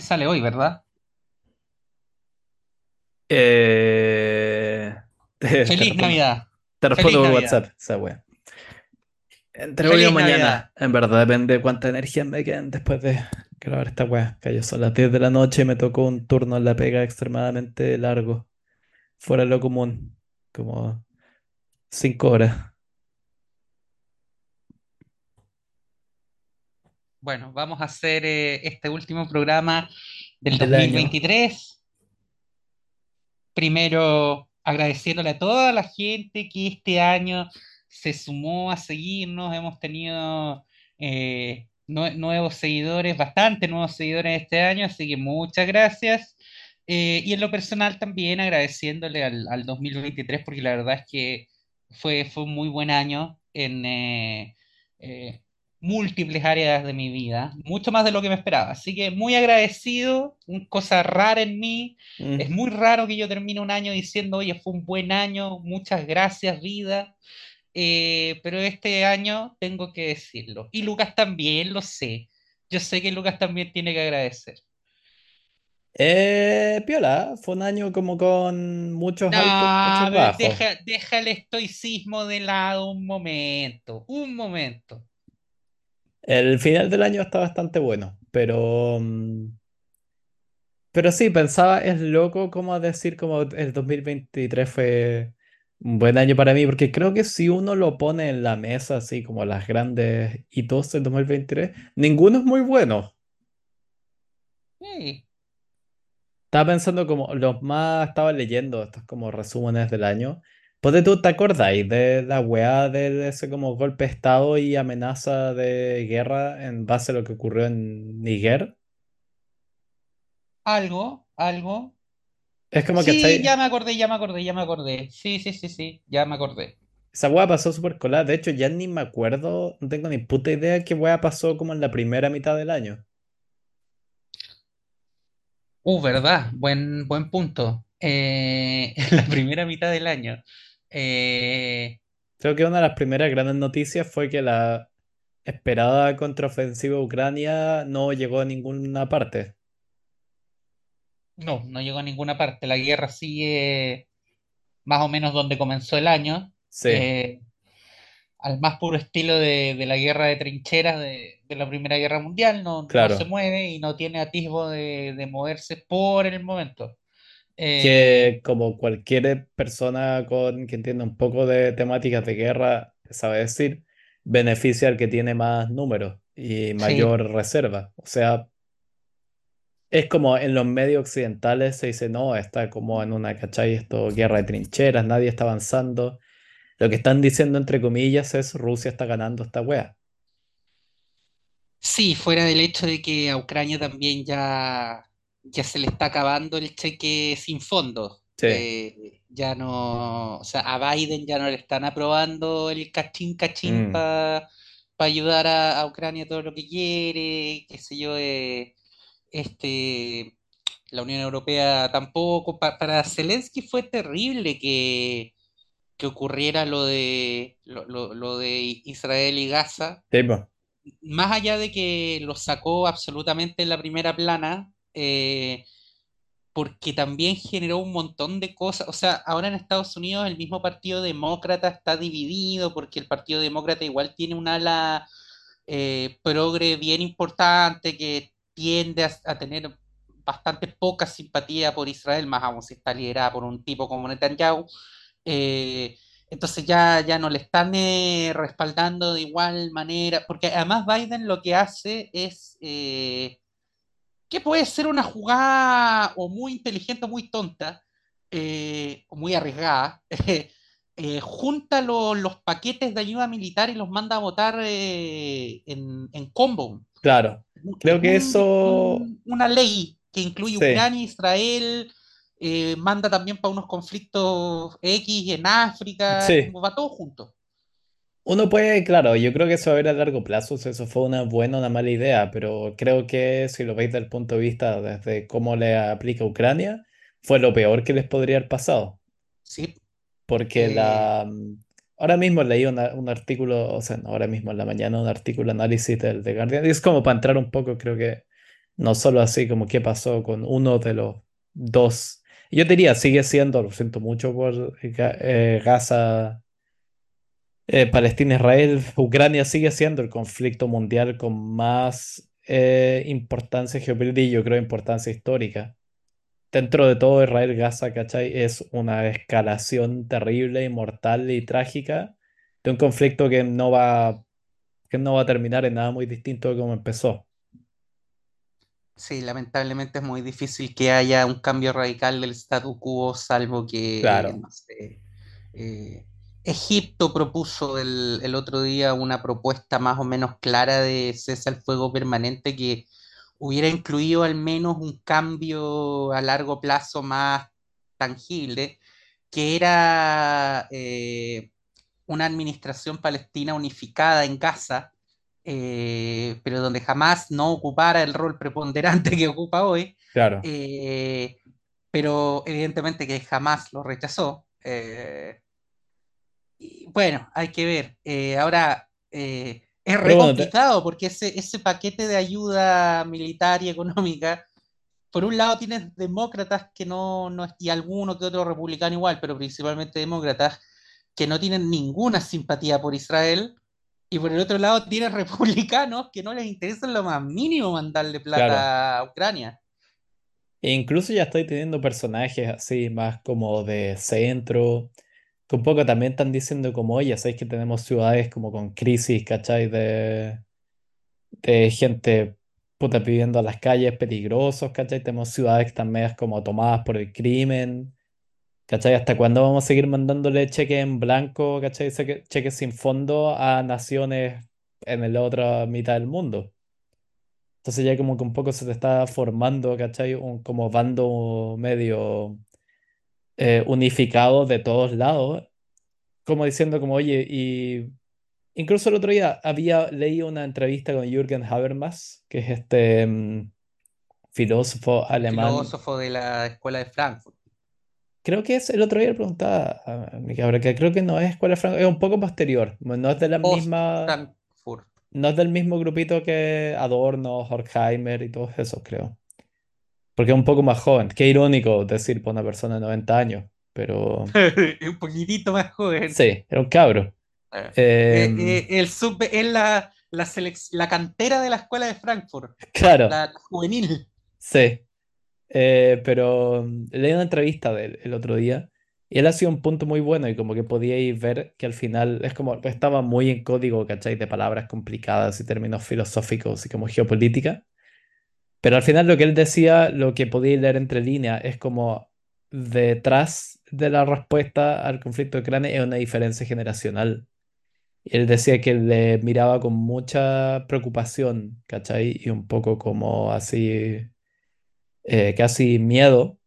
sale hoy, ¿verdad? Eh, Feliz respondo, Navidad. te respondo por. WhatsApp, esa wea. Entre hoy Navidad. mañana, en verdad, depende de cuánta energía me queden después de grabar esta wea. Que son las 10 de la noche y me tocó un turno en la pega extremadamente largo, fuera de lo común, como 5 horas Bueno, vamos a hacer eh, este último programa del del año. 2023. Primero, agradeciéndole a toda la gente que este año se sumó a seguirnos. Hemos tenido eh, nue- nuevos seguidores, bastante nuevos seguidores este año, así que muchas gracias. Eh, y en lo personal también agradeciéndole al, al 2023 porque la verdad es que fue, fue un muy buen año en eh, múltiples áreas de mi vida, mucho más de lo que me esperaba. Así que muy agradecido, una cosa rara en mí es Mm. muy raro que yo termine un año diciendo, oye, fue un buen año, muchas gracias, vida, eh, pero este año tengo que decirlo. Y Lucas también lo sé. Yo sé que Lucas también tiene que agradecer. Eh, piola, fue un año como con muchos No, altos muchos bajos. deja, deja el estoicismo de lado un momento, un momento. El final del año está bastante bueno, pero, mm, pero sí, pensaba, es loco como decir como el 2023 fue un buen año para mí, porque creo que si uno lo pone en la mesa, así como las grandes hitos del 2023, ninguno es muy bueno. Sí, Estaba pensando como los más, estaba leyendo estos como resúmenes del año. Ponte tú, ¿te acordáis de la weá de ese como golpe de estado y amenaza de guerra en base a lo que ocurrió en Níger? algo, algo. Es como que Sí, ¿cachai? ya me acordé, ya me acordé, ya me acordé. Sí, sí, sí, sí, ya me acordé. esa weá pasó súper colada. De hecho, ya ni me acuerdo, no tengo ni puta idea qué weá pasó como en la primera mitad del año. Uh, ¿verdad? Buen, buen punto. Eh, en la primera mitad del año. Eh, Creo que una de las primeras grandes noticias fue que la esperada contraofensiva Ucrania no llegó a ninguna parte. no, no llegó a ninguna parte. La guerra sigue más o menos donde comenzó el año, Sí, eh, al más puro estilo de, de la guerra de trincheras de, de la Primera Guerra Mundial. No, no se claro. mueve y no tiene atisbo de, de moverse por el momento. Eh, que como cualquier persona con que entienda un poco de temáticas de guerra sabe decir, beneficia al que tiene más números y sí, mayor reserva. O sea, es como en los medios occidentales se dice, no, está como en una, ¿cachai? Esto, guerra de trincheras, nadie está avanzando. Lo que están diciendo, entre comillas, es Rusia está ganando esta wea. Sí, fuera del hecho de que a Ucrania también ya, ya se le está acabando el cheque sin fondos. Sí. Eh, ya no, o sea, a Biden ya no le están aprobando el cachín cachín Mm. para ayudar a, a Ucrania todo lo que quiere, qué sé yo, eh, este, la Unión Europea tampoco. Pa- para Zelensky fue terrible que, que ocurriera lo de, lo, lo- lo de Israel y Gaza Sí, más allá de que lo sacó absolutamente en la primera plana, eh, porque también generó un montón de cosas. O sea, ahora en Estados Unidos el mismo Partido Demócrata está dividido porque el Partido Demócrata igual tiene un ala eh, progre bien importante que tiende a, tener bastante poca simpatía por Israel, más aún si está liderada por un tipo como Netanyahu. Eh, entonces ya, ya no le están respaldando de igual manera, porque además Biden lo que hace es que puede ser una jugada o muy inteligente o muy tonta, eh, o muy arriesgada, eh, junta lo- los paquetes de ayuda militar y los manda a votar eh, en, en combo. Claro. Creo que un- eso, un- una ley que incluye sí. Ucrania, Israel, manda también para unos conflictos X en África, Sí. va todo junto. Uno puede, claro, yo creo que eso va a ir a largo plazo, si eso fue una buena o una mala idea, pero creo que si lo veis desde el punto de vista desde cómo le aplica Ucrania, fue lo peor que les podría haber pasado, Sí, porque eh, la... mm, Ahora mismo leí una- un artículo, o sea, no, ahora mismo en la mañana, un artículo análisis del The Guardian, y es como para entrar un poco, creo que No solo así como qué pasó con uno de los dos. Yo diría, sigue siendo, lo siento mucho por Ga- eh, Gaza, eh, Palestina, Israel, Ucrania sigue siendo el conflicto mundial con más eh, importancia geopolítica y yo creo importancia histórica. Dentro de todo, Israel-Gaza, ¿cachai? Es una escalación terrible, mortal y trágica de un conflicto que no va, que no va a terminar en nada muy distinto de cómo empezó. Sí, lamentablemente es muy difícil que haya un cambio radical del statu quo, salvo que, Claro, no sé, eh, Egipto propuso el, el otro día una propuesta más o menos clara de cese al fuego permanente que hubiera incluido al menos un cambio a largo plazo más tangible, que era eh, una administración palestina unificada en Gaza, eh, pero donde jamás no ocupara el rol preponderante que ocupa hoy, claro. eh, pero evidentemente que jamás lo rechazó. eh, bueno, hay que ver. Eh, ahora eh, es re complicado porque ese, ese paquete de ayuda militar y económica, por un lado tienes demócratas que no, no, y alguno que otro republicano igual, pero principalmente demócratas que no tienen ninguna simpatía por Israel, y por el otro lado tienes republicanos que no les interesa lo más mínimo mandarle claro. plata a Ucrania. E incluso ya estoy teniendo personajes así, más como de centro, que un poco también están diciendo como, oye, sabéis que tenemos ciudades como con crisis, ¿cachai? De, de gente puta viviendo a las calles peligrosos, ¿cachai? Tenemos ciudades que están medias como tomadas por el crimen, ¿cachai? ¿Hasta cuándo vamos a seguir mandándole cheques en blanco, ¿cachai? Cheque- Cheques sin fondo a naciones en la otra mitad del mundo? Entonces ya como que un poco se te está formando, ¿cachai? Un como bando medio eh, unificado de todos lados, como diciendo como, oye, y incluso el otro día había leído una entrevista con Jürgen Habermas, que es este mm, filósofo alemán, Filósofo de la escuela de Frankfurt. creo que es, el otro día le preguntaba a mi cabra, que creo que no es Escuela Franco, es un poco posterior, no es de la misma, Post-Frankfurt. no es del mismo grupito que Adorno, Horkheimer y todos esos, creo. Porque es un poco más joven. Qué irónico decir por una persona de 90 años, pero un poquitito más joven. sí, era un cabro. Eh, Em, eh, el sub es la, la, la cantera de la escuela de Frankfurt, claro, la, juvenil. sí. Eh, pero mm, leí una entrevista de él el otro día y él hacía un punto muy bueno y como que podíais ver que al final es como estaba muy en código, ¿cachai? De palabras complicadas y términos filosóficos y como geopolítica. Pero al final lo que él decía, lo que podíais leer entre líneas, es como detrás de la respuesta al conflicto de Ucrania es una diferencia generacional. Él decía que le miraba con mucha preocupación, ¿cachai? Y un poco como así, eh, casi miedo,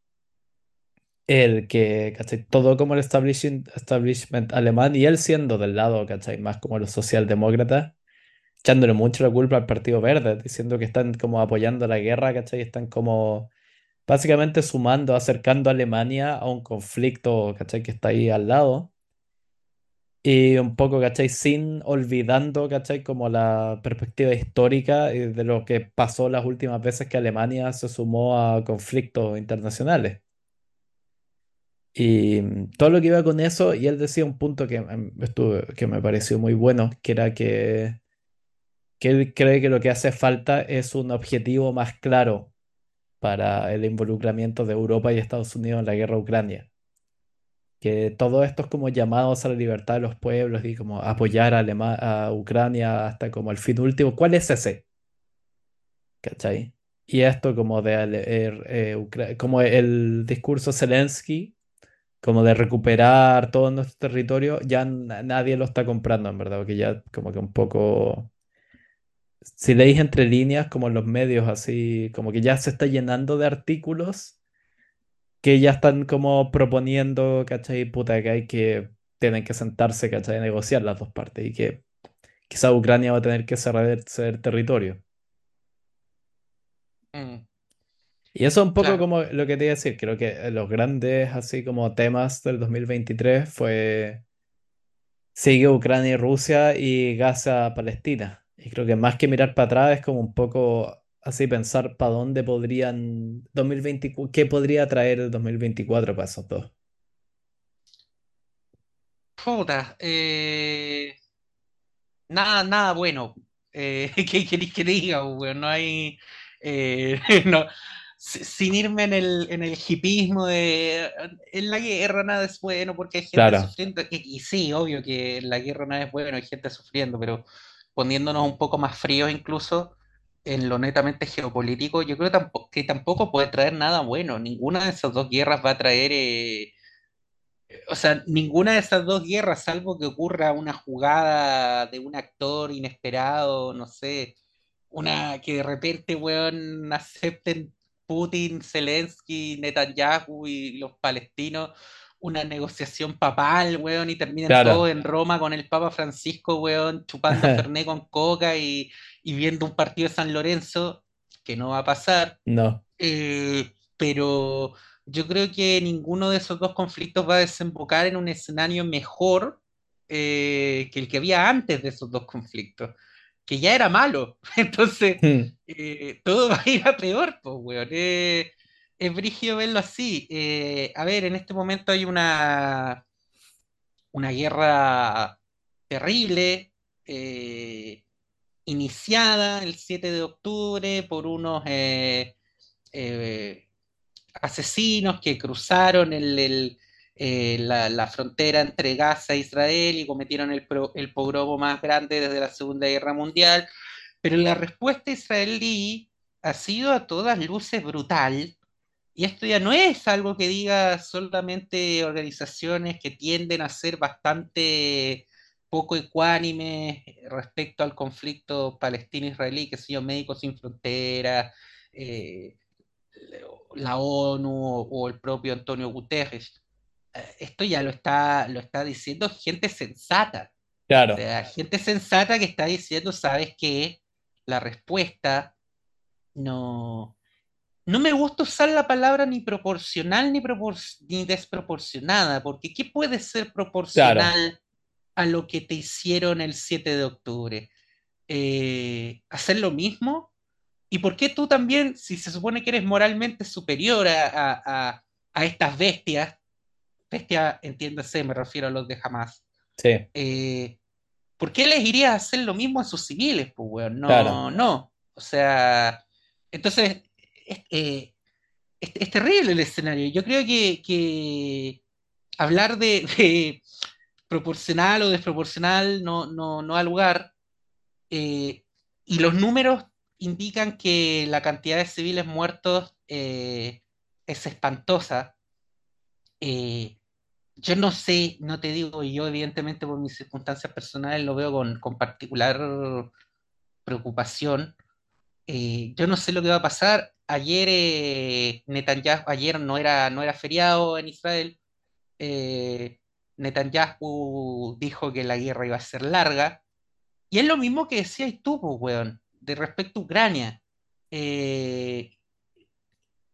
el que, ¿cachai? Todo como el establishment, establishment alemán y él siendo del lado, ¿cachai? Más como los socialdemócratas, echándole mucho la culpa al Partido Verde, diciendo que están como apoyando la guerra, ¿cachai? Están como básicamente sumando, acercando a Alemania a un conflicto, ¿cachai? Que está ahí al lado. Y un poco, ¿cachai? Sin olvidando, ¿cachai? Como la perspectiva histórica eh, de lo que pasó las últimas veces que Alemania se sumó a conflictos internacionales. Y todo lo que iba con eso, y él decía un punto que, mm, estuvo, que me pareció muy bueno, que era que, que él cree que lo que hace falta es un objetivo más claro para el involucramiento de Europa y Estados Unidos en la guerra Ucrania. que todos estos como llamados a la libertad de los pueblos y como apoyar a, Ucrania hasta como el fin último, ¿cuál es ese? ¿Cachai? Y esto como de er- eh, como el discurso Zelensky, como de recuperar todo nuestro territorio, ya na- nadie lo está comprando en verdad, porque ya como que un poco, si leéis entre líneas, como en los medios así, como que ya se está llenando de artículos que ya están como proponiendo, ¿cachai? Puta, que hay que, tienen que sentarse, ¿cachai? A negociar las dos partes y que quizá Ucrania va a tener que ceder, ceder territorio. Mm, Y eso es un poco claro. como lo que te iba a decir, creo que los grandes así como temas del 2023 fue sigue Ucrania y Rusia y Gaza-Palestina. Y creo que más que mirar para atrás es como un poco así pensar para dónde podrían 2024, qué podría traer el 2024 para esos dos. Puta, eh, nada, nada bueno. Eh, ¿qué queréis que diga, weón? No hay. eh, no, si- sin irme en el, en el hipismo de en la guerra nada es bueno porque hay gente Claro, sufriendo. Y, y sí, obvio que en la guerra nada es bueno, hay gente sufriendo, pero poniéndonos un poco más fríos incluso en lo netamente geopolítico, yo creo tampoco, que tampoco puede traer nada bueno. Ninguna de esas dos guerras va a traer. eh, o sea, ninguna de esas dos guerras, salvo que ocurra una jugada de un actor inesperado, no sé, una que de repente, weón, acepten Putin, Zelensky, Netanyahu y los palestinos una negociación papal, weón, y terminen todos claro. en Roma con el Papa Francisco, weón, chupando Fernet con coca y, y viendo un partido de San Lorenzo, que no va a pasar. No, Eh, pero yo creo que ninguno de esos dos conflictos va a desembocar en un escenario mejor eh, que el que había antes de esos dos conflictos, que ya era malo. Entonces, Hmm, eh, todo va a ir a peor, pues, weón. Eh, es brígido verlo así. Eh, a ver, en este momento hay una, una guerra terrible. eh, iniciada el 7 de octubre por unos eh, asesinos que cruzaron la, frontera entre Gaza e Israel y cometieron el pogromo más grande desde la Segunda Guerra Mundial. Pero la respuesta israelí ha sido a todas luces brutal. Y esto ya no es algo que diga solamente organizaciones que tienden a ser bastante poco ecuánimes respecto al conflicto palestino-israelí, que son Médicos Sin Fronteras, eh, la ONU o el propio Antonio Guterres. Esto ya lo está, lo está diciendo gente sensata. O claro, sea, gente sensata que está diciendo, ¿sabes qué? La respuesta no... No me gusta usar la palabra ni proporcional ni, propor ni desproporcionada, porque ¿qué puede ser claro, proporcional a lo que te hicieron el 7 de octubre? Eh, ¿hacer lo mismo? ¿Y por qué tú también, si se supone que eres moralmente superior a, a, a, a estas bestias, bestia, entiéndase, me refiero a los de Hamas, sí, eh, ¿por qué les irías a hacer lo mismo a sus civiles, pues, weón? claro, No, no. O sea, entonces, es, eh, es, terrible el escenario. Yo creo que, hablar de, proporcional o desproporcional no, no, ha lugar. Eh, y los números indican que la cantidad de civiles muertos eh, es espantosa. Yo no sé, no te digo, yo evidentemente por mis circunstancias personales lo veo con particular preocupación. Eh, yo no sé lo que va a pasar. Ayer eh, Netanyahu, ayer no era, no era feriado en Israel. Eh, Netanyahu dijo que la guerra iba a ser larga. Y es lo mismo que decías tú, pues, weón, de respecto a Ucrania. Eh,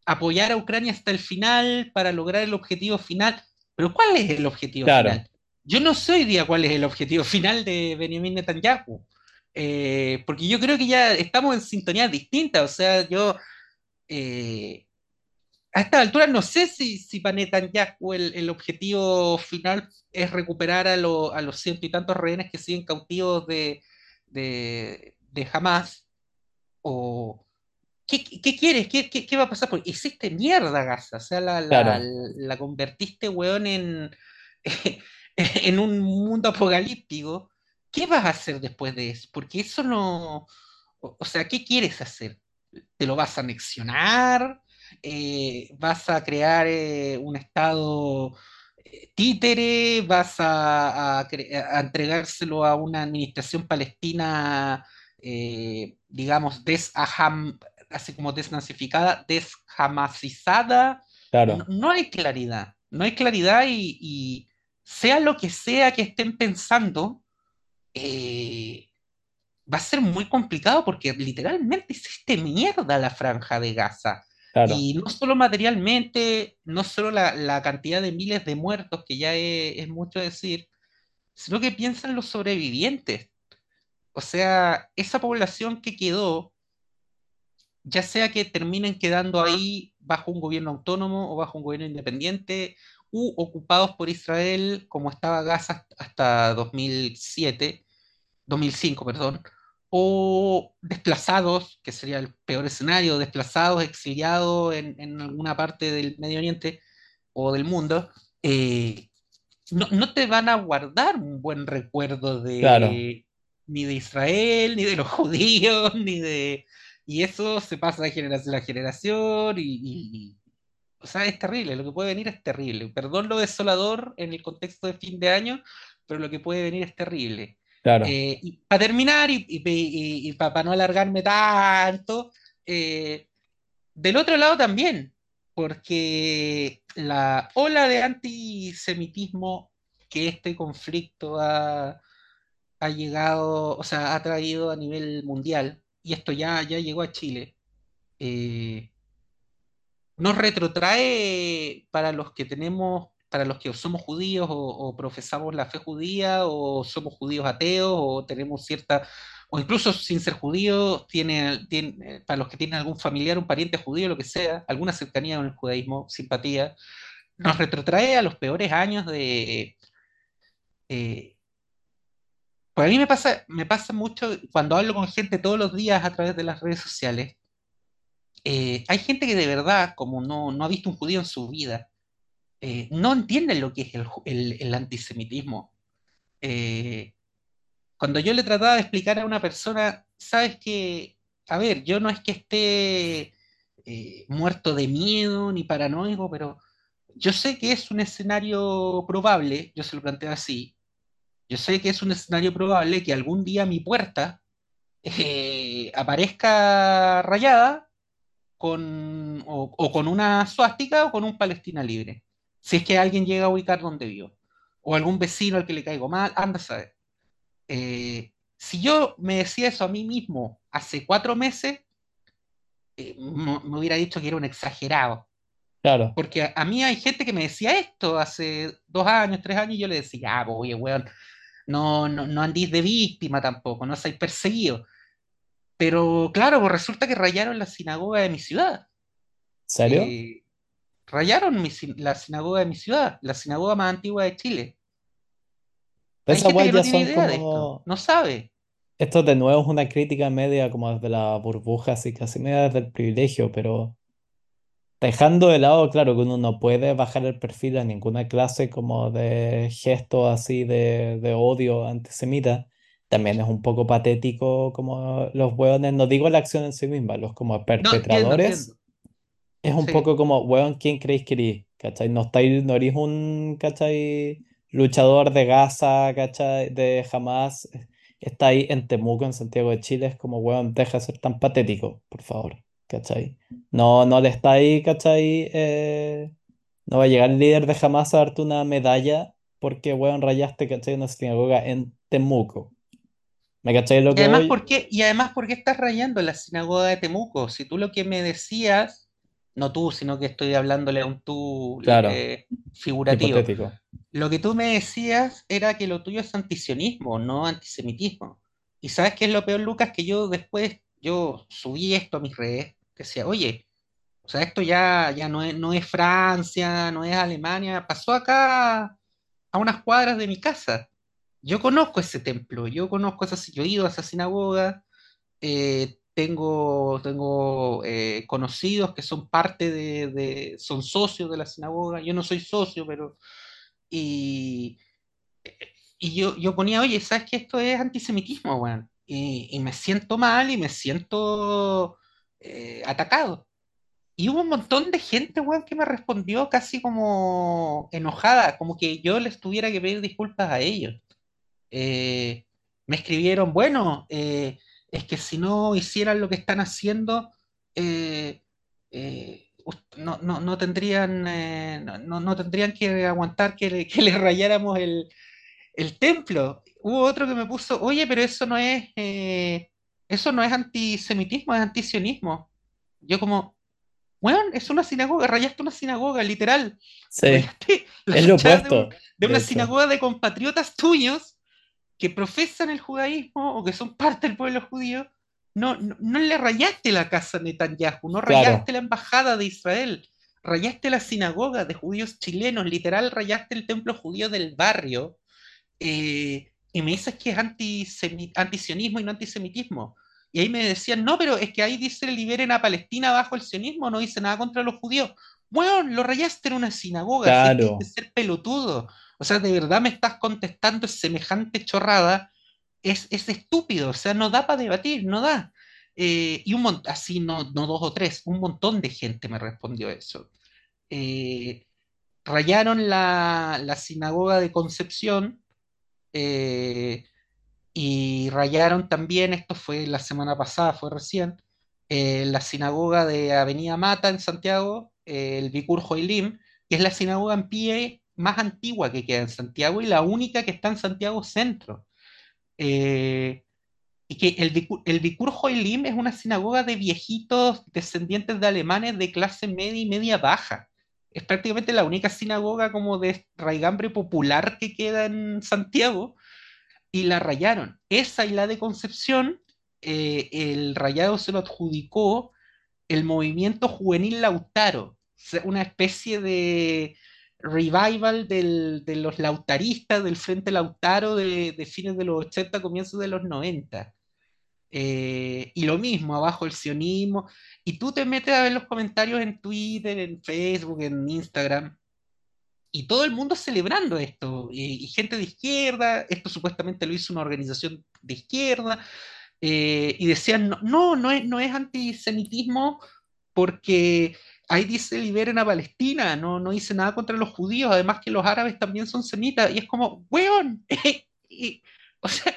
apoyar a Ucrania hasta el final para lograr el objetivo final. Pero ¿cuál es el objetivo claro, final? Yo no sé hoy día cuál es el objetivo final de Benjamin Netanyahu. Eh, porque yo creo que ya estamos en sintonías distintas. O sea, yo eh, a esta altura no sé si, si para Netanyahu el, el objetivo final es recuperar a, lo, a, los ciento y tantos rehenes que siguen cautivos de, de, de Hamas o, ¿Qué, qué quieres? ¿Qué, qué, qué va a pasar? Porque hiciste mierda Gaza, o sea, la, la, claro, la convertiste, weón, en, en un mundo apocalíptico. ¿Qué vas a hacer después de eso? Porque eso no... O, o sea, ¿qué quieres hacer? ¿Te lo vas a anexionar? Eh, ¿vas a crear eh, un estado eh, títere? ¿Vas a, a, a, entregárselo a una administración palestina, eh, digamos, desaham, así como desnazificada, desjamasizada, no, claro, no, hay claridad, no hay claridad y, y, sea lo que sea que estén pensando, eh, va a ser muy complicado porque literalmente hiciste mierda la franja de Gaza. claro. Y no solo materialmente, no solo la, la cantidad de miles de muertos, que ya es, es mucho decir, sino que piensan los sobrevivientes. O sea, esa población que quedó ya sea que terminen quedando ahí bajo un gobierno autónomo o bajo un gobierno independiente, u ocupados por Israel, como estaba Gaza hasta 2007, 2005, perdón, o desplazados, que sería el peor escenario, desplazados, exiliados en, en alguna parte del Medio Oriente o del mundo, eh, no, no, te van a guardar un buen recuerdo Claro, de ni de Israel, ni de los judíos, ni de... Y eso se pasa de generación a generación y, y, o sea, es terrible, lo que puede venir es terrible. Perdón lo desolador en el contexto de fin de año, pero lo que puede venir es terrible. claro, Eh, y para terminar, y, y, y para no alargarme tanto, eh, del otro lado también, porque la ola de antisemitismo que este conflicto ha, ha llegado, o sea, ha traído a nivel mundial, y esto ya, ya llegó a Chile, eh, nos retrotrae para los que tenemos, para los que somos judíos o, profesamos la fe judía o somos judíos ateos o tenemos cierta, o incluso sin ser judíos, tiene, tiene, para los que tienen algún familiar, un pariente judío, lo que sea, alguna cercanía con el judaísmo, simpatía, nos retrotrae a los peores años de... Eh, pues a mí me pasa, me pasa mucho cuando hablo con gente todos los días a través de las redes sociales, eh, hay gente que de verdad, como no, ha visto un judío en su vida, eh, no entiende lo que es el, antisemitismo. Eh, cuando yo le trataba de explicar a una persona, sabes que, a ver, yo no es que esté muerto de miedo ni paranoico, pero yo sé que es un escenario probable, yo se lo planteo así, yo sé que es un escenario probable que algún día mi puerta aparezca rayada con, o, o con una suástica o con un Palestina libre. Si es que alguien llega a ubicar donde vivo. O algún vecino al que le caigo mal, anda a saber. Eh, si yo me decía eso a mí mismo hace cuatro meses, eh, me, me hubiera dicho que era un exagerado. claro. Porque a, a, mí hay gente que me decía esto hace dos años, tres años, y yo le decía, ah, pues, oye, weón, no, no, no andís de víctima tampoco, no seáis perseguidos. Pero claro, pues resulta que rayaron la sinagoga de mi ciudad. ¿Serio? Eh, rayaron mi, la sinagoga de mi ciudad, la sinagoga más antigua de Chile. Hay Esas gente que no tiene idea de esto, no sabe. Esto de nuevo es una crítica media como desde la burbuja, así casi media desde el privilegio, pero dejando de lado, claro, que uno no puede bajar el perfil a ninguna clase como de gesto así de, de odio antisemita. También es un poco patético como los hueones, no digo la acción en sí misma, los como No, entiendo, entiendo. perpetradores es un Sí. poco como, weón, ¿quién creéis que eres? ¿Cachai? No estáis, no eres un, ¿cachai? Luchador de Gaza, ¿cachai? De Hamas. Está ahí en Temuco, en Santiago de Chile. Es como, weón, deja de ser tan patético, por favor. ¿Cachai? No, no le está ahí, ¿cachai? Eh, no va a llegar el líder de Hamas a darte una medalla porque, weón, rayaste, ¿cachai? Una sinagoga en Temuco. ¿Me cachai lo Y además, voy? ¿por qué, y además, ¿por qué estás rayando la sinagoga de Temuco? Si tú lo que me decías, no tú, sino que estoy hablándole a un tú Claro, eh, figurativo, hipotético. lo que tú me decías era que lo tuyo es antisionismo, no antisemitismo. Y sabes qué es lo peor, Lucas, que yo después, yo subí esto a mis redes, que decía, oye, o sea, esto ya, ya no es, no es Francia, no es Alemania, pasó acá a unas cuadras de mi casa. Yo conozco ese templo, yo conozco esa, yo he ido a esa sinagoga, eh, tengo, tengo eh, conocidos que son parte de, son socios de la sinagoga, yo no soy socio, pero, y, y yo, yo ponía, oye, ¿sabes qué? Esto es antisemitismo, weón. Y, y me siento mal y me siento eh, atacado. Y hubo un montón de gente, weón, que me respondió casi como enojada, como que yo les tuviera que pedir disculpas a ellos eh, me escribieron, bueno, eh, es que si no hicieran lo que están haciendo, eh, no, no, no tendrían, no, no- tendrían que aguantar que le, que le rayáramos el, el templo. Hubo otro que me puso, oye, pero eso no es, eso no es antisemitismo, es antisionismo. Yo como, bueno, es una sinagoga, rayaste una sinagoga, literal. Sí, Rayaste es lo fachada de, un- opuesto, de de una hecho. sinagoga de compatriotas tuyos que profesan el judaísmo o que son parte del pueblo judío, no, no, no le rayaste la casa a Netanyahu, no Claro, rayaste la embajada de Israel, rayaste la sinagoga de judíos chilenos, literal rayaste el templo judío del barrio, eh, y me dices que es antisionismo y no antisemitismo. Y ahí me decían, no, pero es que ahí dice liberen a Palestina bajo el sionismo, no dice nada contra los judíos. Bueno, lo rayaste en una sinagoga, claro. ser pelotudo. O sea, de verdad me estás contestando semejante chorrada es, es estúpido, o sea, no da para debatir, no da. Eh, y un así no, no dos o tres, un montón de gente me respondió eso. Eh, rayaron la, la sinagoga de Concepción eh, y rayaron también, esto fue la semana pasada, fue recién, la sinagoga de Avenida Mata en Santiago, el Bikur Joilim, que es la sinagoga en pie más antigua que queda en Santiago y la única que está en Santiago Centro. Eh, y que el, el Bikur Joilim es una sinagoga de viejitos descendientes de alemanes de clase media y media baja. Es prácticamente la única sinagoga como de raigambre popular que queda en Santiago y la rayaron. Esa y la de Concepción, eh, el rayado se lo adjudicó el movimiento juvenil Lautaro, una especie de revival del- de los lautaristas del Frente Lautaro de, fines de los 80, comienzos de los 90. Eh, y lo mismo, abajo el sionismo. Y tú te metes a ver los comentarios en Twitter, en Facebook, en Instagram, y todo el mundo celebrando esto. Y, y gente de izquierda, esto supuestamente lo hizo una organización de izquierda, eh, y decían, no, no, no es, no es antisemitismo porque ahí dice liberen a Palestina, no, no dice nada contra los judíos, además que los árabes también son semitas, y es como, weón, o sea,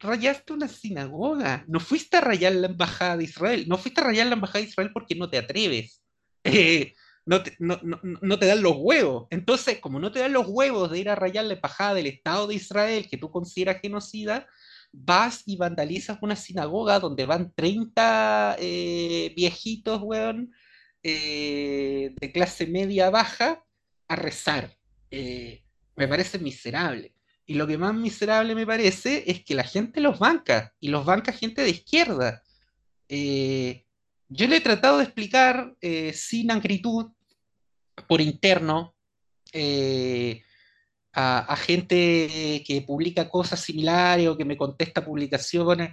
rayaste una sinagoga, no fuiste a rayar la embajada de Israel, no fuiste a rayar la embajada de Israel porque no te atreves, eh, no te, no, no, no te dan los huevos, entonces, como no te dan los huevos de ir a rayar la embajada del Estado de Israel que tú consideras genocida, vas y vandalizas una sinagoga donde van 30 eh, viejitos, weón, eh, de clase media baja a rezar. Eh, me parece miserable. Y lo que más miserable me parece es que la gente los banca, y los banca gente de izquierda. Eh, yo le he tratado de explicar sin acritud, por interno, a, gente que publica cosas similares o que me contesta publicaciones,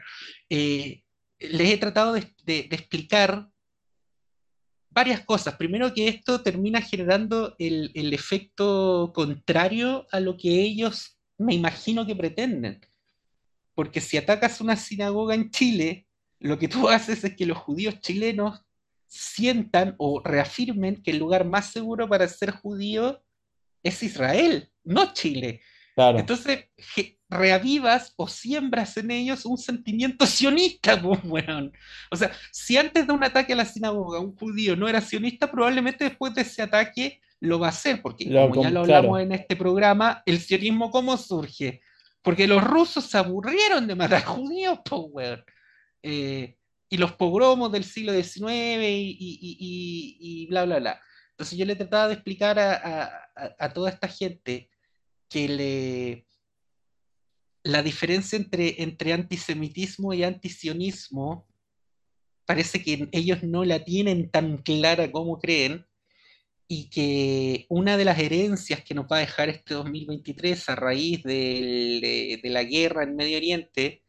les he tratado de explicar varias cosas. Primero que esto termina generando el, el efecto contrario a lo que ellos me imagino que pretenden. Porque si atacas una sinagoga en Chile, lo que tú haces es que los judíos chilenos sientan o reafirmen que el lugar más seguro para ser judío es Israel, no Chile. Claro. Entonces, reavivas o siembras en ellos un sentimiento sionista, pues, weón. O sea, si antes de un ataque a la sinagoga un judío no era sionista, probablemente después de ese ataque lo va a ser, porque Lo, como ya lo hablamos claro. en este programa, el sionismo ¿cómo surge? Porque los rusos se aburrieron de matar judíos, pues, weón. Eh, y los pogromos del siglo XIX y, y- y- y- y bla, bla, bla. Entonces yo le trataba de explicar a, a- a- a toda esta gente que le, la diferencia entre, entre antisemitismo y antisionismo parece que ellos no la tienen tan clara como creen y que una de las herencias que nos va a dejar este 2023 a raíz del- de, la guerra en Medio Oriente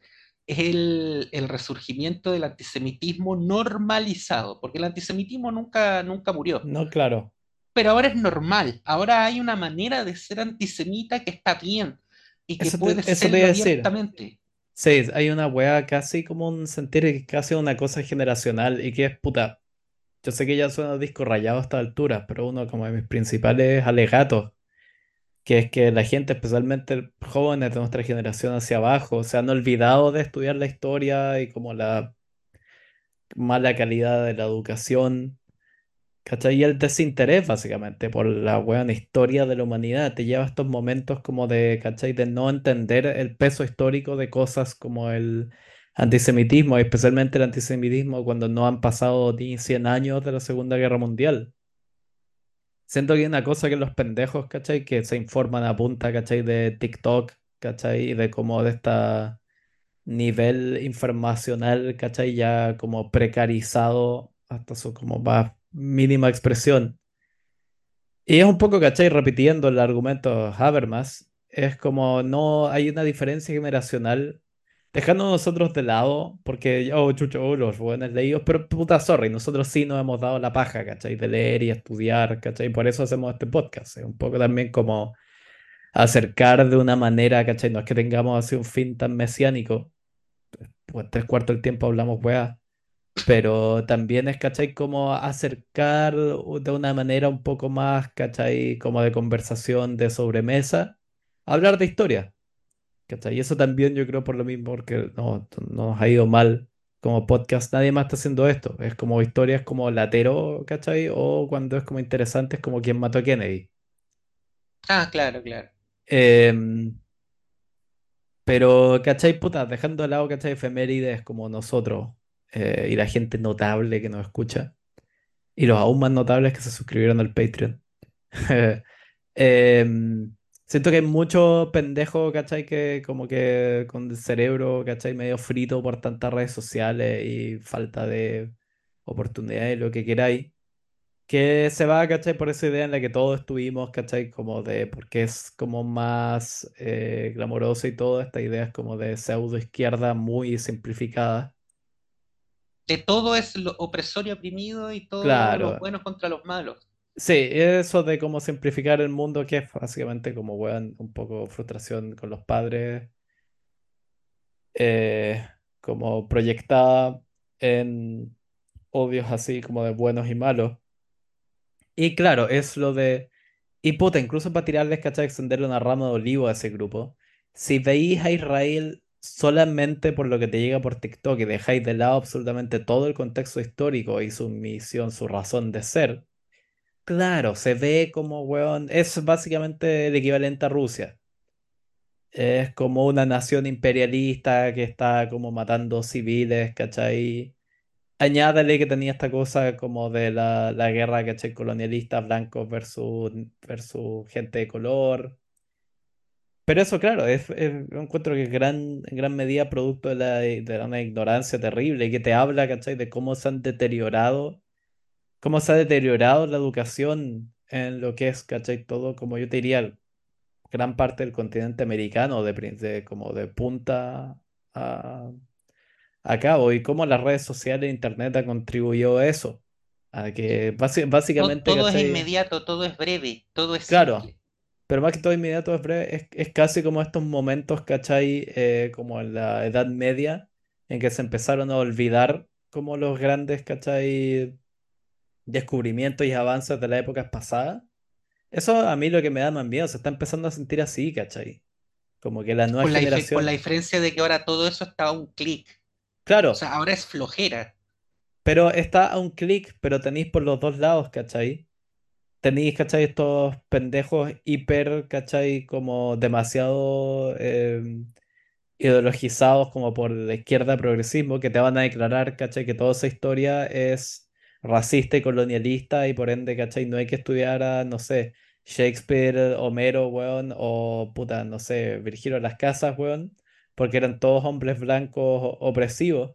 es el, el resurgimiento del antisemitismo normalizado, porque el antisemitismo nunca, nunca murió, No, claro. Pero ahora es normal, ahora hay una manera de ser antisemita que está bien y que Eso puede eso te serlo decir. abiertamente. Sí, hay una wea casi como un sentir que es casi una cosa generacional y que es puta. Yo sé que ya suena disco rayado a esta altura, pero uno como de mis principales alegatos, que es que la gente, especialmente jóvenes de nuestra generación hacia abajo, se han olvidado de estudiar la historia y como la mala calidad de la educación, ¿cachai? Y el desinterés básicamente por la buena historia de la humanidad te lleva a estos momentos como de, ¿cachai? De no entender el peso histórico de cosas como el antisemitismo, especialmente el antisemitismo cuando no han pasado ni 100 años de la Segunda Guerra Mundial. Siento que hay una cosa que los pendejos, ¿cachai? Que se informan a punta, ¿cachai? De TikTok, ¿cachai? Y de como de esta nivel informacional, ¿cachai? Ya como precarizado hasta su como más mínima expresión. Y es un poco, ¿cachai? Repitiendo el argumento Habermas, es como no hay una diferencia generacional, dejando nosotros de lado, porque, oh, chucho, oh, los buenos leídos, pero puta, sorry, nosotros sí nos hemos dado la paja, ¿cachai? De leer y estudiar, ¿cachai? Por eso hacemos este podcast, es un poco también como acercar de una manera, ¿cachai? No es que tengamos así un fin tan mesiánico, pues tres cuartos del tiempo hablamos weá, pero también es, ¿cachai? Como acercar de una manera un poco más, ¿cachai? Como de conversación de sobremesa, hablar de historia, ¿cachai? Y eso también yo creo por lo mismo, porque no, no nos ha ido mal como podcast, nadie más está haciendo esto, es como historias como latero, ¿cachai? O cuando es como interesante es como quien mató a Kennedy. Ah, claro, claro. Em, Pero, ¿cachai? Puta, dejando de lado, ¿cachai? Efemérides como nosotros eh, y la gente notable que nos escucha y los aún más notables que se suscribieron al Patreon. Em, siento que hay muchos pendejos, ¿cachai? Que como que con el cerebro, ¿cachai? Medio frito por tantas redes sociales y falta de oportunidades, lo que queráis que se va, ¿cachai? Por esa idea en la que todos estuvimos, ¿cachai? Como de, porque es como más eh, y todo, esta idea es como de pseudo izquierda muy simplificada. De todo es lo opresor y oprimido y todos los Claro, buenos contra los malos. sí, eso de cómo simplificar el mundo, que es básicamente como, weón, un poco frustración con los padres, eh, como proyectada en odios así como de buenos y malos. Y claro, es lo de Y puta, incluso para tirarles, ¿cachai? Extenderle una rama de olivo a ese grupo. Si veis a Israel solamente por lo que te llega por TikTok y dejáis de lado absolutamente todo el contexto histórico y su misión, su razón de ser, claro, se ve como, weón, es básicamente el equivalente a Rusia. Es como una nación imperialista que está como matando civiles, ¿cachai? Añádale que tenía esta cosa como de la, la guerra, ¿cachai? Colonialista, blancos versus, versus gente de color. Pero eso, claro, es, encuentro que es gran, en gran medida producto de, la, de una ignorancia terrible que te habla, ¿cachai? De cómo se han deteriorado, cómo se ha deteriorado la educación en lo que es, ¿cachai? Todo, como yo te diría, gran parte del continente americano, de, de como de punta a, a cabo, y cómo las redes sociales e internet han contribuido a eso, a que básicamente, todo es inmediato, todo es breve, todo es Claro. simple. Pero más que todo inmediato es breve, es, es casi como estos momentos, ¿cachai? Eh, como en la Edad Media, en que se empezaron a olvidar como los grandes, ¿cachai? Descubrimientos y avances de las épocas pasadas. Eso a mí lo que me da más miedo, se está empezando a sentir así, ¿cachai? Como que la nueva Con la, con la diferencia de que ahora todo eso está a un clic. O claro, sea, ahora es flojera. pero está a un clic, pero tenéis por los dos lados, ¿cachai? Tenéis, ¿cachai? Estos pendejos hiper, ¿cachai? Como demasiado... em, ideologizados como por la izquierda progresismo que te van a declarar, ¿cachai? Que toda esa historia es racista y colonialista y por ende, ¿cachai? No hay que estudiar a, no sé, Shakespeare, Homero, weón, o puta, no sé, Virgilio Las Casas, weón, porque eran todos hombres blancos opresivos.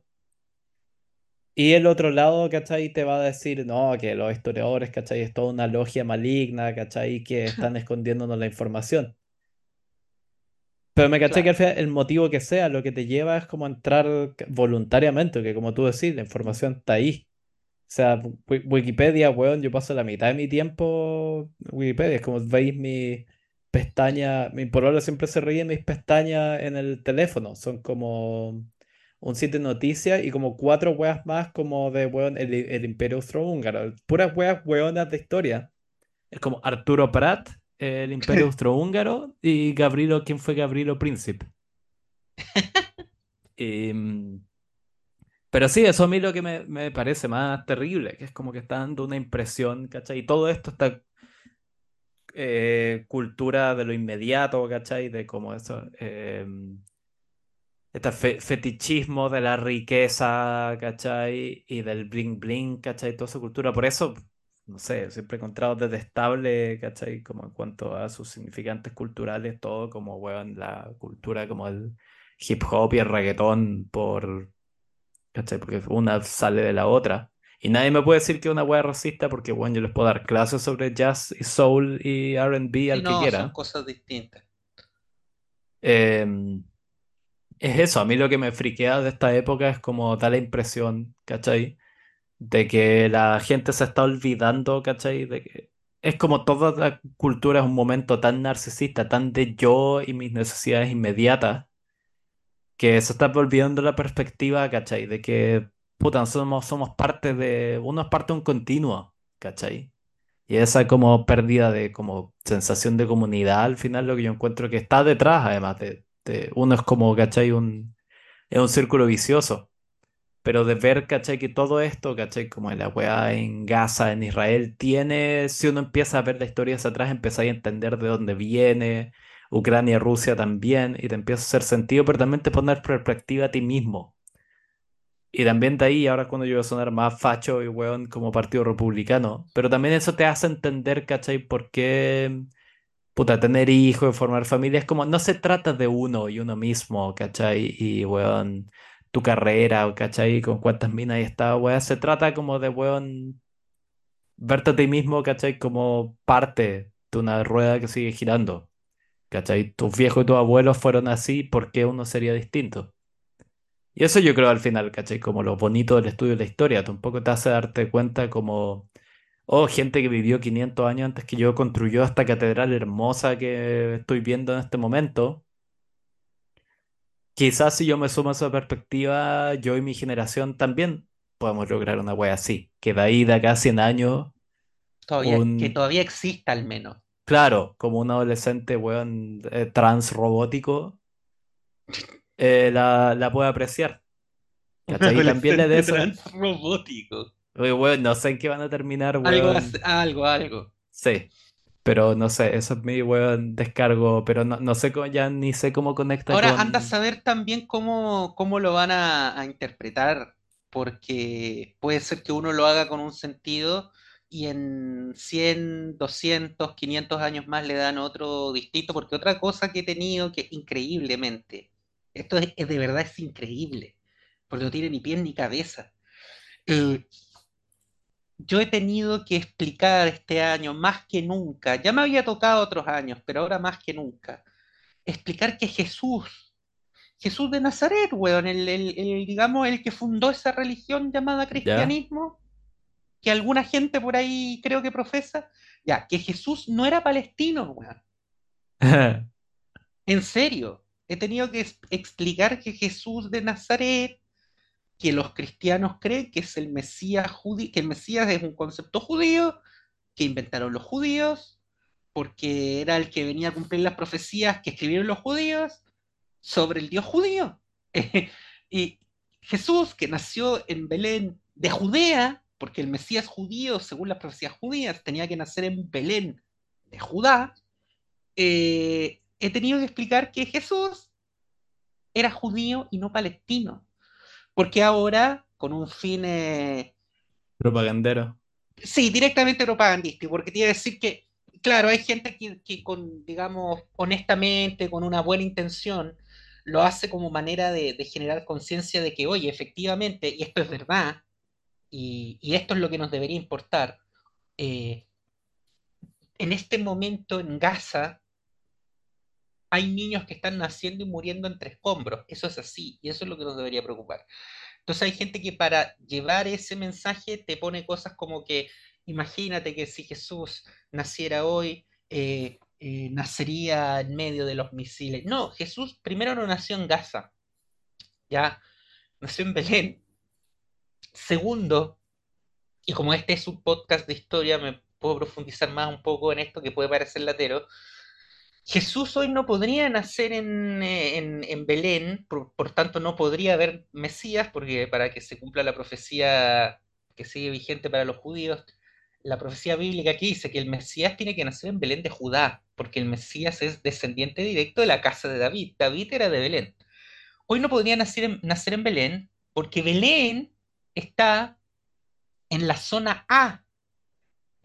Y el otro lado, ¿cachai? Te va a decir, no, que los historiadores, ¿cachai? Es toda una logia maligna, ¿cachai? Que están escondiéndonos la información. Pero me caché que Claro. al final el motivo que sea, lo que te lleva es como a entrar voluntariamente, que como tú decís, la información está ahí. O sea, Wi- Wikipedia, weón, yo paso la mitad de mi tiempo Wikipedia. Es como veis mi pestaña, mi polola siempre se ríe mis pestañas en el teléfono. Son como un sitio de noticias y como cuatro weas más como de, weón, el, el Imperio Austrohúngaro. Puras weas weonas de historia. Es como Arturo Prat, el Imperio Austrohúngaro, y Gavrilo, ¿quién fue Gavrilo Príncipe? Em, pero sí, eso a mí lo que me, me parece más terrible, que es como que está dando una impresión, ¿cachai? Y todo esto, esta eh, cultura de lo inmediato, ¿cachai? De como eso, em, este fe- fetichismo de la riqueza, ¿cachai? Y del bling bling, ¿cachai? Toda esa cultura. Por eso, no sé, siempre he encontrado detestable, ¿cachai? Como en cuanto a sus significantes culturales, todo como, weón, la cultura como el, hip hop y el reggaetón por, ¿cachai? Porque una sale de la otra. Y nadie me puede decir que es una wea racista porque, bueno, yo les puedo dar clases sobre jazz y soul y R&B al que no, son quiera. cosas distintas. Em, es eso, a mí lo que me friquea de esta época es como da la impresión, ¿cachai? De que la gente se está olvidando, ¿cachai? De que es como toda la cultura es un momento tan narcisista, tan de yo y mis necesidades inmediatas, que se está olvidando la perspectiva, ¿cachai? De que, puta, somos, somos parte de, uno es parte de un continuo, ¿cachai? Y esa como pérdida de como sensación de comunidad al final lo que yo encuentro que está detrás, además de, de- uno es como, ¿cachai? Un, es un círculo vicioso. Pero de ver, ¿cachai? Que todo esto, ¿cachai? Como la weá en Gaza, en Israel, tiene, si uno empieza a ver la historia hacia atrás, empieza a entender de dónde viene, Ucrania, Rusia también, y te empieza a hacer sentido, pero también te pone en perspectiva a ti mismo. Y también de ahí, ahora cuando yo voy a sonar más facho y weón como partido republicano, pero también eso te hace entender, ¿cachai? Por qué, puta, tener hijos, formar familia, es como, no se trata de uno y uno mismo, ¿cachai? Y, weón, tu carrera, ¿cachai? Con cuántas minas y está, weón, se trata como de, weón, verte a ti mismo, ¿cachai? Como parte de una rueda que sigue girando, ¿cachai? Tus viejos y tus abuelos fueron así, ¿por qué uno sería distinto? Y eso yo creo al final, ¿cachai? Como lo bonito del estudio de la historia, tampoco te hace darte cuenta como, oh, gente que vivió 500 años antes que yo construyó esta catedral hermosa que estoy viendo en este momento. Quizás si yo me sumo a esa perspectiva, yo y mi generación también podemos lograr una wea así, que de ahí de acá a 100 años, Todavía, que un, todavía exista al menos. claro, como un adolescente, weón, eh, trans robótico, eh, la, la puede apreciar. ¿Cachai? Y también le eso. trans robótico. Weón, no sé en qué van a terminar, Algo, weón. as- algo, algo. Sí, pero no sé, eso es mi weón descargo, pero no, no sé cómo, ya ni sé cómo conecta Ahora anda a saber también cómo, cómo lo van a, a interpretar, porque puede ser que uno lo haga con un sentido y en 100, 200, 500 años más le dan otro distinto, porque otra cosa que he tenido que increíblemente, esto es, es de verdad es increíble, porque no tiene ni pies ni cabeza. Eh, yo he tenido que explicar este año más que nunca, ya me había tocado otros años, pero ahora más que nunca, explicar que Jesús Jesús de Nazaret, weón, el, el- el, digamos, el que fundó esa religión llamada ¿Ya? cristianismo, que alguna gente por ahí creo que profesa, ya, que Jesús no era palestino, weón. En serio, he tenido que explicar que Jesús de Nazaret, que los cristianos creen que es el Mesías judío, que el Mesías es un concepto judío, que inventaron los judíos, porque era el que venía a cumplir las profecías que escribieron los judíos sobre el Dios judío. y Jesús, que nació en Belén de Judea, porque el Mesías judío, según las profecías judías, tenía que nacer en Belén de Judá, eh, he tenido que explicar que Jesús era judío y no palestino, porque ahora, con un fin eh, Propagandero. Sí, directamente propagandístico, porque iba a decir que, claro, hay gente que, que con, digamos, honestamente, con una buena intención, lo hace como manera de, de generar conciencia de que, oye, efectivamente, y esto es verdad, y, y esto es lo que nos debería importar, eh, en este momento en Gaza hay niños que están naciendo y muriendo entre escombros, eso es así, y eso es lo que nos debería preocupar. Entonces hay gente que para llevar ese mensaje te pone cosas como que, imagínate que si Jesús naciera hoy, eh, eh, nacería en medio de los misiles. No, Jesús primero no nació en Gaza, ya nació en Belén. Segundo, y como este es un podcast de historia, me puedo profundizar más un poco en esto que puede parecer latero. Jesús hoy no podría nacer en, eh, en- Belén, por, tanto no podría haber Mesías, porque para que se cumpla la profecía que sigue vigente para los judíos, la profecía bíblica aquí dice que el Mesías tiene que nacer en Belén de Judá, porque el Mesías es descendiente directo de la casa de David. David era de Belén. Hoy no podría nacer nacer en Belén, porque Belén está en la zona A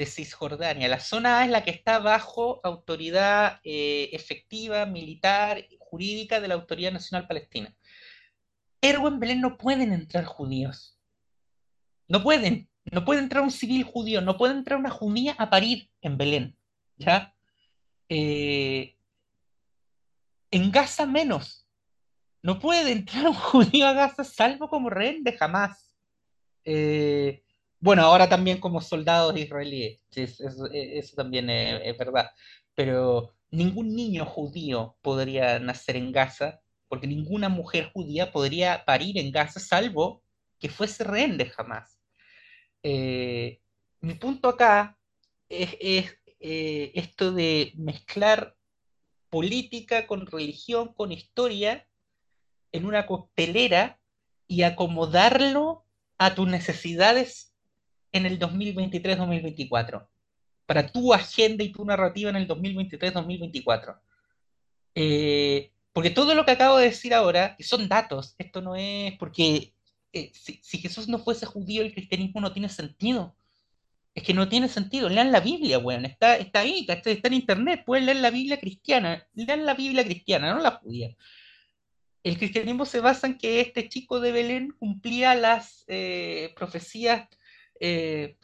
de Cisjordania. La zona A es la que está bajo autoridad eh, efectiva, militar, jurídica de la Autoridad Nacional Palestina. Ergo en Belén no pueden entrar judíos. No pueden. No puede entrar un civil judío, no puede entrar una judía a parir en Belén. ¿Ya? Eh, en Gaza menos. No puede entrar un judío a Gaza salvo como rehén de jamás. Eh, bueno, ahora también como soldados israelíes. eso, también es, verdad. Pero ningún niño judío podría nacer en Gaza, porque ninguna mujer judía podría parir en Gaza salvo que fuese rehén de jamás. Eh, mi punto acá es, eh, esto de mezclar política con religión, con historia, en una costelera y acomodarlo a tus necesidades en el 2023-2024, para tu agenda y tu narrativa en el 2023-2024. Eh, porque todo lo que acabo de decir ahora, son datos, esto no es porque eh, si, Jesús no fuese judío, el cristianismo no tiene sentido. Es que no tiene sentido. Lean la Biblia, weón. Está, está ahí, está, está en internet. Pueden leer la Biblia cristiana. Lean la Biblia cristiana, no la judía. El cristianismo se basa en que este chico de Belén cumplía las eh, profecías eh,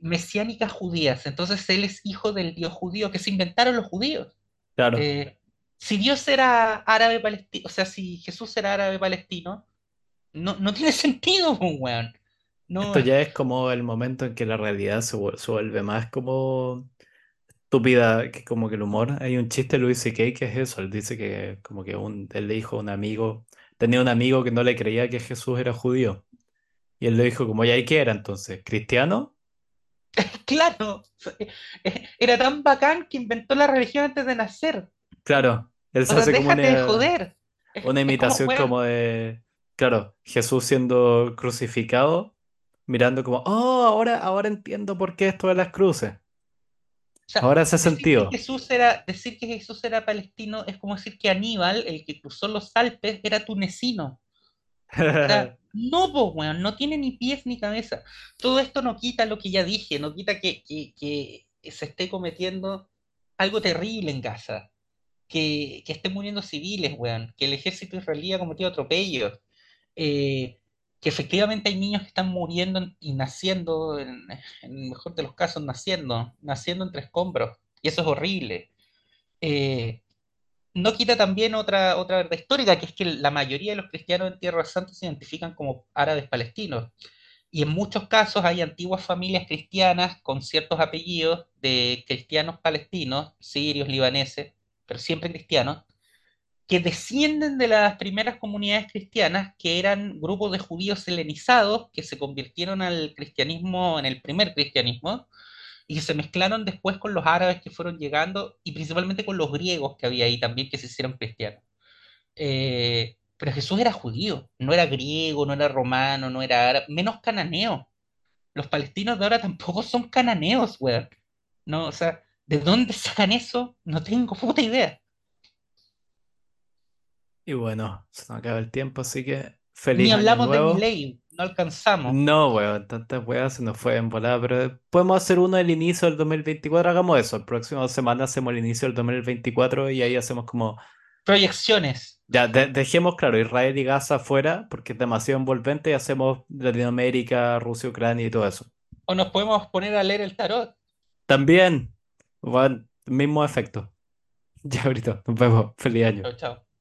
mesiánicas judías. Entonces él es hijo del Dios judío que se inventaron los judíos. Claro. si Dios era árabe palestino, o sea, si Jesús era árabe palestino, no, no tiene sentido, weón. No, Esto ya es como el momento en que la realidad se, vuelve más como estúpida que como que el humor. Hay un chiste de Louis C.K. que es eso. Él dice que como que un, él le dijo a un amigo, tenía un amigo que no le creía que Jesús era judío. Y él le dijo como, ¿ya y qué era entonces? ¿Cristiano? claro, era tan bacán que inventó la religión antes de nacer. Claro, él se hace como déjate de una, joder. una imitación como de Claro, Jesús siendo crucificado, mirando como, oh, ahora, ahora entiendo por qué esto de las cruces. ahora hace sentido. Jesús era, decir que Jesús era palestino es como decir que Aníbal, el que cruzó los Alpes, era tunecino. no, pues, no tiene ni pies ni cabeza. Todo esto no quita lo que ya dije, no quita que, que, se esté cometiendo algo terrible en Gaza. Que, que estén muriendo civiles, weón. Que el ejército israelí ha cometido atropellos eh, que efectivamente hay niños que están muriendo y naciendo, en, el mejor de los casos, naciendo, naciendo entre escombros, y eso es horrible. Eh, no quita también otra, otra verdad histórica, que es que la mayoría de los cristianos en Tierra Santa se identifican como árabes palestinos. Y en muchos casos hay antiguas familias cristianas con ciertos apellidos de cristianos palestinos, sirios, libaneses, pero siempre cristianos, que descienden de las primeras comunidades cristianas, que eran grupos de judíos helenizados que se convirtieron al cristianismo, en el primer cristianismo, y se mezclaron después con los árabes que fueron llegando, y principalmente con los griegos que había ahí también, que se hicieron cristianos. Eh, pero Jesús era judío, no era griego, no era romano, no era árabe, menos cananeo. Los palestinos de ahora tampoco son cananeos, weón. No, o sea, ¿de dónde sacan eso? No tengo puta idea. Y bueno, se nos acaba el tiempo, así que feliz Ni año hablamos de nuevo. ley, no alcanzamos. No, weón, tantas weas se nos fue en volada, pero podemos hacer uno del inicio del 2024, hagamos eso. El próximo semana hacemos el inicio del 2024 y ahí hacemos como... Proyecciones. Ya, dejemos claro, Israel y Gaza fuera porque es demasiado envolvente y hacemos Latinoamérica, Rusia, Ucrania y todo eso. O nos podemos poner a leer el tarot. También, bueno, mismo efecto. Ya ahorita, nos vemos. Feliz año. Chao, chao.